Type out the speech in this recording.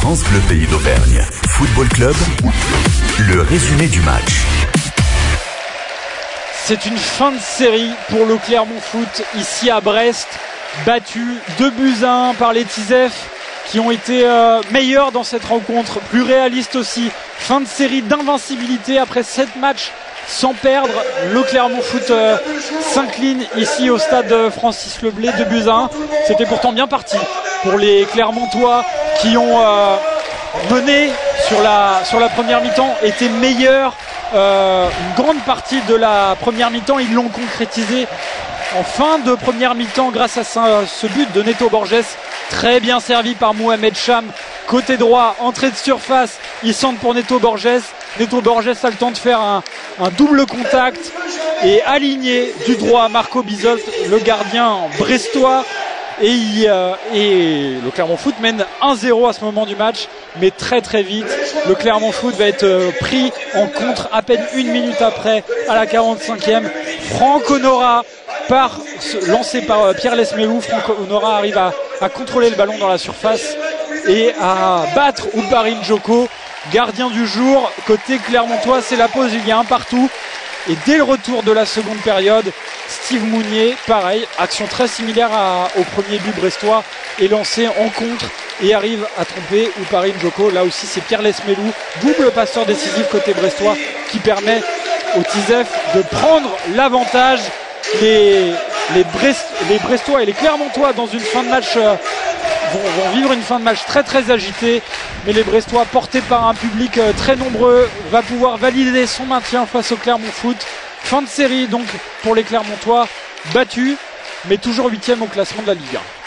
France Bleu Pays d'Auvergne. Football Club, le résumé du match. C'est une fin de série pour le Clermont Foot ici à Brest, battu 2 buts à 1 par les Tizef qui ont été euh, meilleurs dans cette rencontre, plus réalistes aussi. Fin de série d'invincibilité après 7 matchs sans perdre. Le Clermont Foot euh, s'incline ici au stade Francis Leblé de buts 1. C'était pourtant bien parti pour les Clermontois qui ont euh, mené sur la, sur la première mi-temps, étaient meilleurs une grande partie de la première mi-temps. Ils l'ont concrétisé en fin de première mi-temps grâce à ce but de Neto Borges Très bien servi par Mohamed Cham. Côté droit, entrée de surface. Il centre pour Neto Borges. Neto Borges a le temps de faire un, double contact et aligné du droit Marco Bizot, le gardien brestois. Et, le Clermont Foot mène 1-0 à ce moment du match, mais très très vite, le Clermont Foot va être euh, pris en contre à peine une minute après, à la 45e. Franck Honora par, lancé par euh, Pierre Lesmelou. Franck Honora arrive à, contrôler le ballon dans la surface et à battre Oubarin Joko, gardien du jour. Côté Clermontois, c'est la pause, il y a un partout. Et dès le retour de la seconde période, Steve Mounier, pareil, action très similaire au premier but brestois, est lancé en contre et arrive à tromper Oubarin Joko. Là aussi, c'est Pierre Lesmelou, double passeur décisif côté brestois, qui permet au Tizef de prendre l'avantage les, les, Brestois et les Clermontois dans une fin de match euh, vont, vivre une fin de match très très agitée. Mais les Brestois, portés par un public euh, très nombreux, va pouvoir valider son maintien face au Clermont Foot. Fin de série donc pour les Clermontois, battus, mais toujours huitième au classement de la Ligue 1.